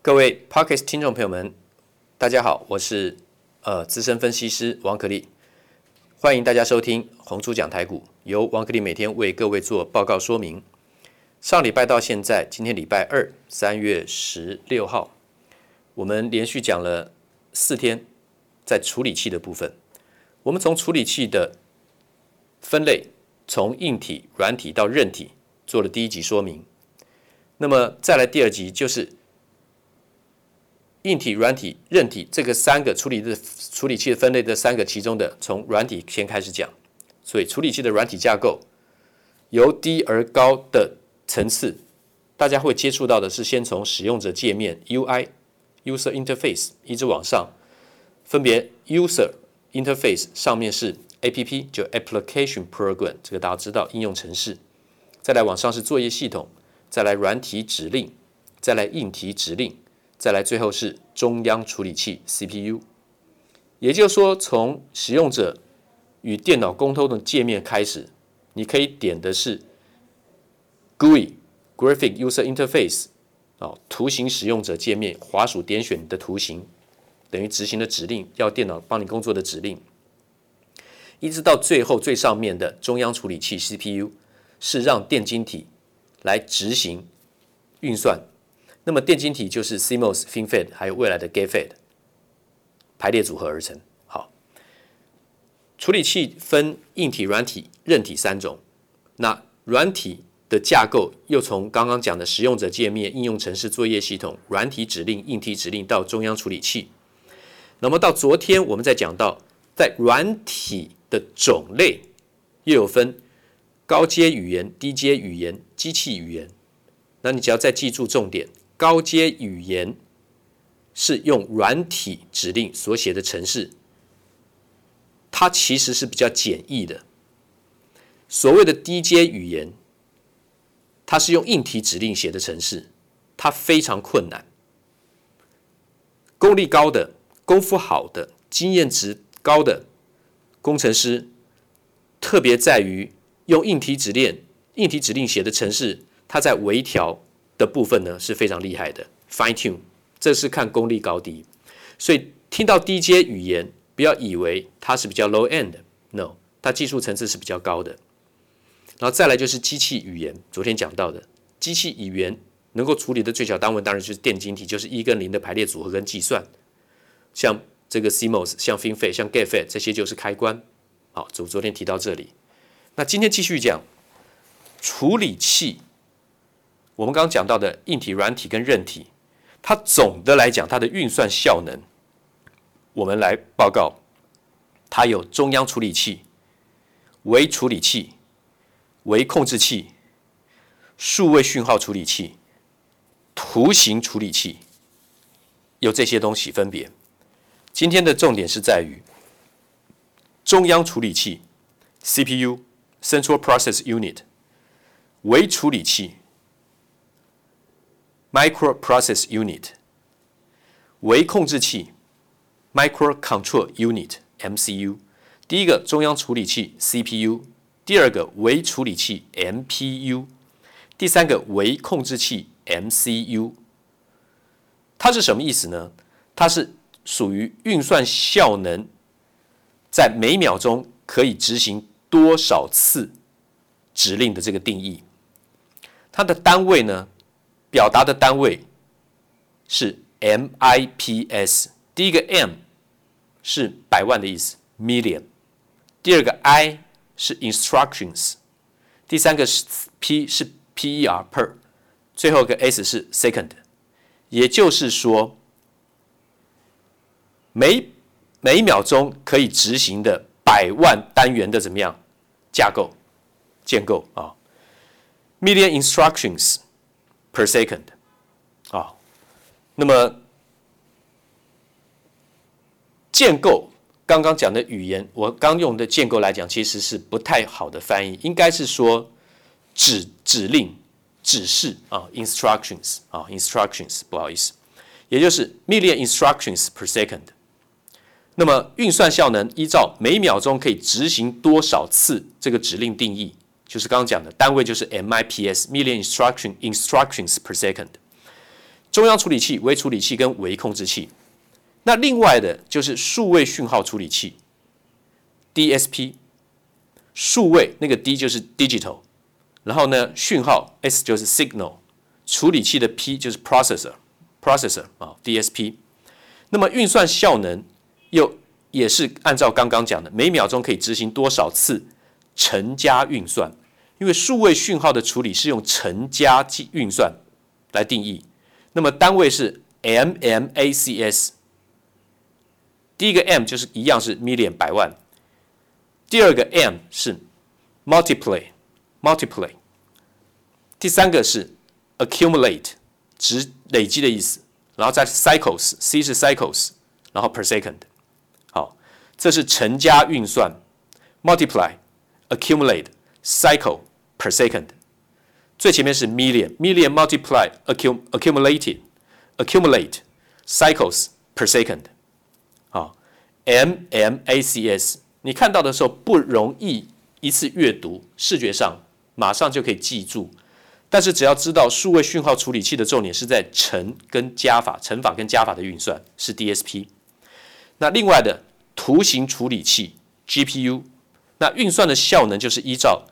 各位 Pocket 听众朋友们，大家好，我是呃资深分析师王可立，欢迎大家收听红猪讲台股，由王可立每天为各位做报告说明。上礼拜到现在，今天礼拜二，三月十六号，我们连续讲了四天在处理器的部分。我们从处理器的分类，从硬体、软体到韧体做了第一集说明。那么再来第二集就是。硬体、软体、韧体这个三个处理的处理器的分类的三个其中的，从软体先开始讲。所以处理器的软体架构由低而高的层次，大家会接触到的是先从使用者界面 UI（User Interface） 一直往上，分别 User Interface 上面是 APP，就 Application Program，这个大家知道应用程式。再来往上是作业系统，再来软体指令，再来硬体指令。再来，最后是中央处理器 CPU，也就是说，从使用者与电脑沟通的界面开始，你可以点的是 GUI（Graphic User Interface） 啊，图形使用者界面，滑鼠点选你的图形，等于执行的指令，要电脑帮你工作的指令，一直到最后最上面的中央处理器 CPU，是让电晶体来执行运算。那么电晶体就是 CMOS、FinFET 还有未来的 GATFET 排列组合而成。好，处理器分硬体、软体、韧体三种。那软体的架构又从刚刚讲的使用者界面、应用程式、作业系统、软体指令、硬体指令到中央处理器。那么到昨天我们在讲到，在软体的种类又有分高阶语言、低阶语言、机器语言。那你只要再记住重点。高阶语言是用软体指令所写的程式，它其实是比较简易的。所谓的低阶语言，它是用硬体指令写的程式，它非常困难。功力高的、功夫好的、经验值高的工程师，特别在于用硬体指令、硬体指令写的程式，它在微调。的部分呢是非常厉害的，fine tune，这是看功力高低。所以听到低阶语言，不要以为它是比较 low end，no，它技术层次是比较高的。然后再来就是机器语言，昨天讲到的机器语言能够处理的最小单位，当然就是电晶体，就是一跟零的排列组合跟计算。像这个 CMOS，像 FinFET，像 GATFET 这些就是开关。好，昨昨天提到这里，那今天继续讲处理器。我们刚刚讲到的硬体、软体跟韧体，它总的来讲，它的运算效能，我们来报告，它有中央处理器、微处理器、微控制器、数位讯号处理器、图形处理器，有这些东西分别。今天的重点是在于中央处理器 （CPU，Central Process Unit）、微处理器。Microprocess Unit，微控制器，Microcontrol Unit（MCU）。第一个中央处理器 CPU，第二个微处理器 MPU，第三个微控制器 MCU。它是什么意思呢？它是属于运算效能在每秒钟可以执行多少次指令的这个定义。它的单位呢？表达的单位是 MIPS，第一个 M 是百万的意思，million；第二个 I 是 instructions；第三个是 P 是 PER，per；最后一个 S 是 second。也就是说，每每秒钟可以执行的百万单元的怎么样架构建构啊？million instructions。Per second，啊、那么建构刚刚讲的语言，我刚用的建构来讲，其实是不太好的翻译，应该是说指指令、指示啊，instructions 啊，instructions，不好意思，也就是 million instructions per second。那么运算效能依照每秒钟可以执行多少次这个指令定义。就是刚刚讲的单位，就是 MIPS（Million Instruction Instructions per Second）。中央处理器、微处理器跟微控制器。那另外的就是数位讯号处理器 （DSP）。数位那个 D 就是 digital，然后呢讯号 S 就是 signal，处理器的 P 就是 processor，processor 啊 DSP。那么运算效能又也是按照刚刚讲的，每秒钟可以执行多少次乘加运算？因为数位讯号的处理是用乘加计运算来定义，那么单位是 MMACS。第一个 M 就是一样是 million 百万。第二个 M 是 multiply，multiply。第三个是 accumulate，值累积的意思。然后再 cycles，C 是 cycles，然后 per second。好，这是乘加运算 multiply accumulate cycle per second。最前面是 million，million multiply accumulated，accumulate，cycles per second。好，MMACS。你看到的时候不容易一次阅读，视觉上马上就可以记住。但是只要知道数位讯号处理器的重点是在乘跟加法、乘法跟加法的运算是 DSP。那另外的图形处理器 GPU，那运算的效能就是依照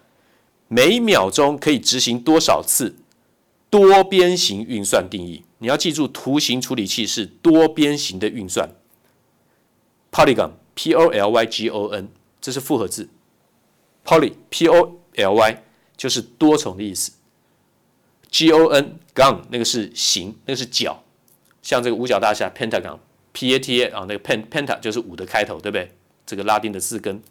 每秒钟可以执行多少次多边形运算定义。你要记住，图形处理器是多边形的运算，Polygon。P O L Y G O N，这是复合字。Poly P O L Y 就是多重的意思。G O N Gon 那个是形，那个是角，像这个五角大厦 Pentagon P A T A 啊，那个 Pen Penta 就是五的开头，对不对？这个拉丁的字根。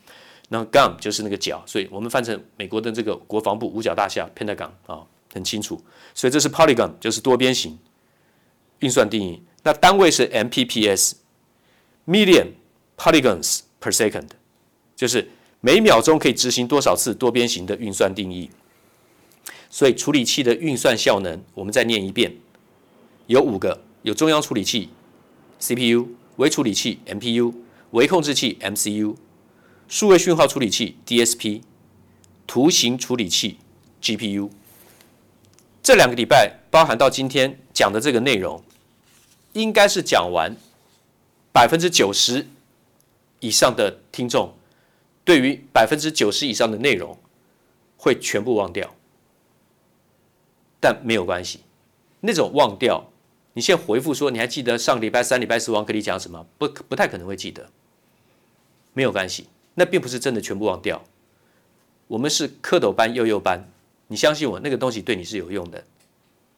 然后 Gon 就是那个角，所以我们翻成美国的这个国防部五角大厦 Pentagon 啊，很清楚。所以这是 Polygon 就是多边形运算定义。那单位是 M P P S Million。Polygons per second，就是每秒钟可以执行多少次多边形的运算定义。所以处理器的运算效能，我们再念一遍，有五个：有中央处理器 CPU、微处理器 MPU、微控制器 MCU、数位讯号处理器 DSP、图形处理器 GPU。这两个礼拜包含到今天讲的这个内容，应该是讲完百分之九十。以上的听众，对于百分之九十以上的内容会全部忘掉，但没有关系。那种忘掉，你先回复说你还记得上礼拜三、礼拜四王可立讲什么？不，不太可能会记得。没有关系，那并不是真的全部忘掉。我们是蝌蚪班、幼幼班，你相信我，那个东西对你是有用的，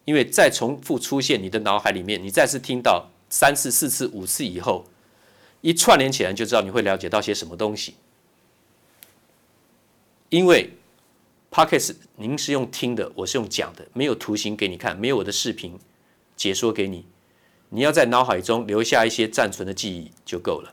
因为再重复出现你的脑海里面，你再次听到三次、四次、五次以后。一串联起来就知道你会了解到些什么东西，因为 Podcast 您是用听的，我是用讲的，没有图形给你看，没有我的视频解说给你，你要在脑海中留下一些暂存的记忆就够了。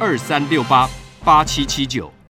二三六八八七七九。